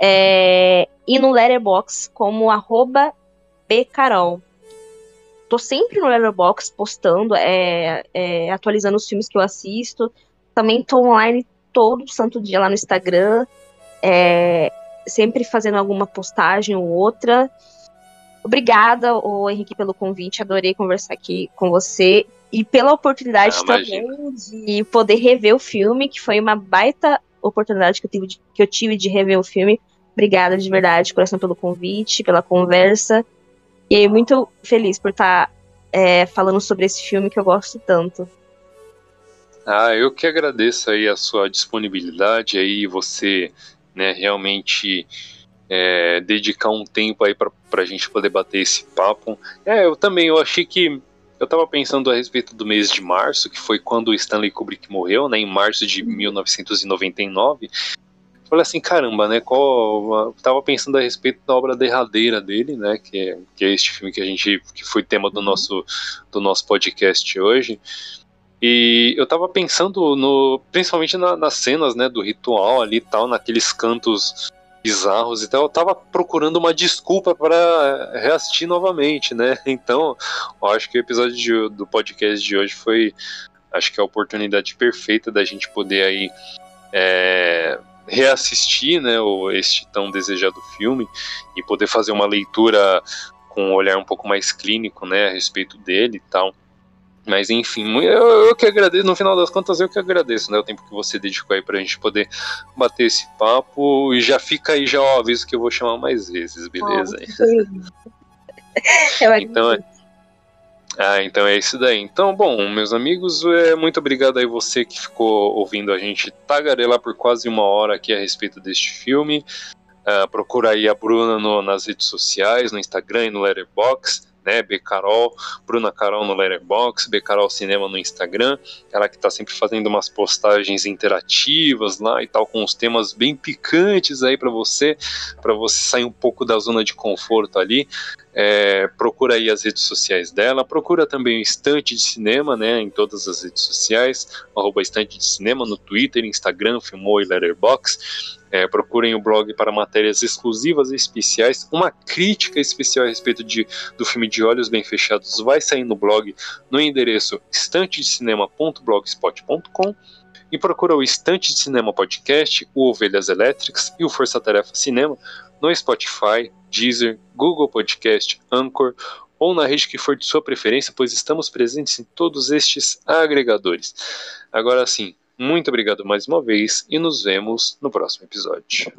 Speaker 2: é, e no Letterbox como arroba bcarol. Tô sempre no Letterbox postando, é, é, atualizando os filmes que eu assisto. Também tô online todo santo dia lá no Instagram, é, sempre fazendo alguma postagem ou outra. Obrigada, o Henrique, pelo convite. Adorei conversar aqui com você. E pela oportunidade ah, também de poder rever o filme, que foi uma baita oportunidade que eu, tive de, que eu tive de rever o filme. Obrigada de verdade, coração, pelo convite, pela conversa. E muito feliz por estar tá, é, falando sobre esse filme que eu gosto tanto.
Speaker 1: Ah, eu que agradeço aí a sua disponibilidade aí, você, né, realmente é, dedicar um tempo aí para a gente poder bater esse papo. É, eu também, eu achei que eu estava pensando a respeito do mês de março, que foi quando o Stanley Kubrick morreu, né, em março de 1999. falei assim, caramba, né? Qual, tava pensando a respeito da obra derradeira dele, né? Que é, que é este filme que a gente que foi tema do uhum. nosso do nosso podcast hoje. E eu tava pensando no principalmente na, nas cenas, né, do ritual ali e tal, naqueles cantos bizarros e tal, eu tava procurando uma desculpa para reassistir novamente, né? Então, acho que o episódio de, do podcast de hoje foi, acho que a oportunidade perfeita da gente poder aí é, reassistir, né, o, este tão desejado filme e poder fazer uma leitura com um olhar um pouco mais clínico, né, a respeito dele e tal. Mas enfim, eu, eu, que agradeço, no final das contas, eu que agradeço, né? O tempo que você dedicou aí pra gente poder bater esse papo. E já fica aí já o aviso que eu vou chamar mais vezes, beleza?
Speaker 2: eu
Speaker 1: então, é, ah, então é isso daí. Então, bom, meus amigos, é, muito obrigado aí você que ficou ouvindo a gente tagarelar por quase uma hora aqui a respeito deste filme. Uh, procura aí a Bruna no, nas redes sociais, no Instagram e no Letterboxd né? Becarol, Bruna Carol no Letterboxd, Becarol Cinema no Instagram, ela que está sempre fazendo umas postagens interativas lá e tal, com os temas bem picantes aí para você, para você sair um pouco da zona de conforto ali. É, procura aí as redes sociais dela, procura também o Estante de Cinema, né, em todas as redes sociais, arroba Estante de Cinema no Twitter, Instagram, Filmou e Letterboxd. É, procurem o blog para matérias exclusivas e especiais. Uma crítica especial a respeito de, do filme de Olhos Bem Fechados vai sair no blog no endereço estantedecinema.blogspot.com e procura o Estante de Cinema Podcast, o Ovelhas Elétricas e o Força Tarefa Cinema no Spotify, Deezer, Google Podcast, Anchor ou na rede que for de sua preferência, pois estamos presentes em todos estes agregadores. Agora sim, muito obrigado mais uma vez e nos vemos no próximo episódio.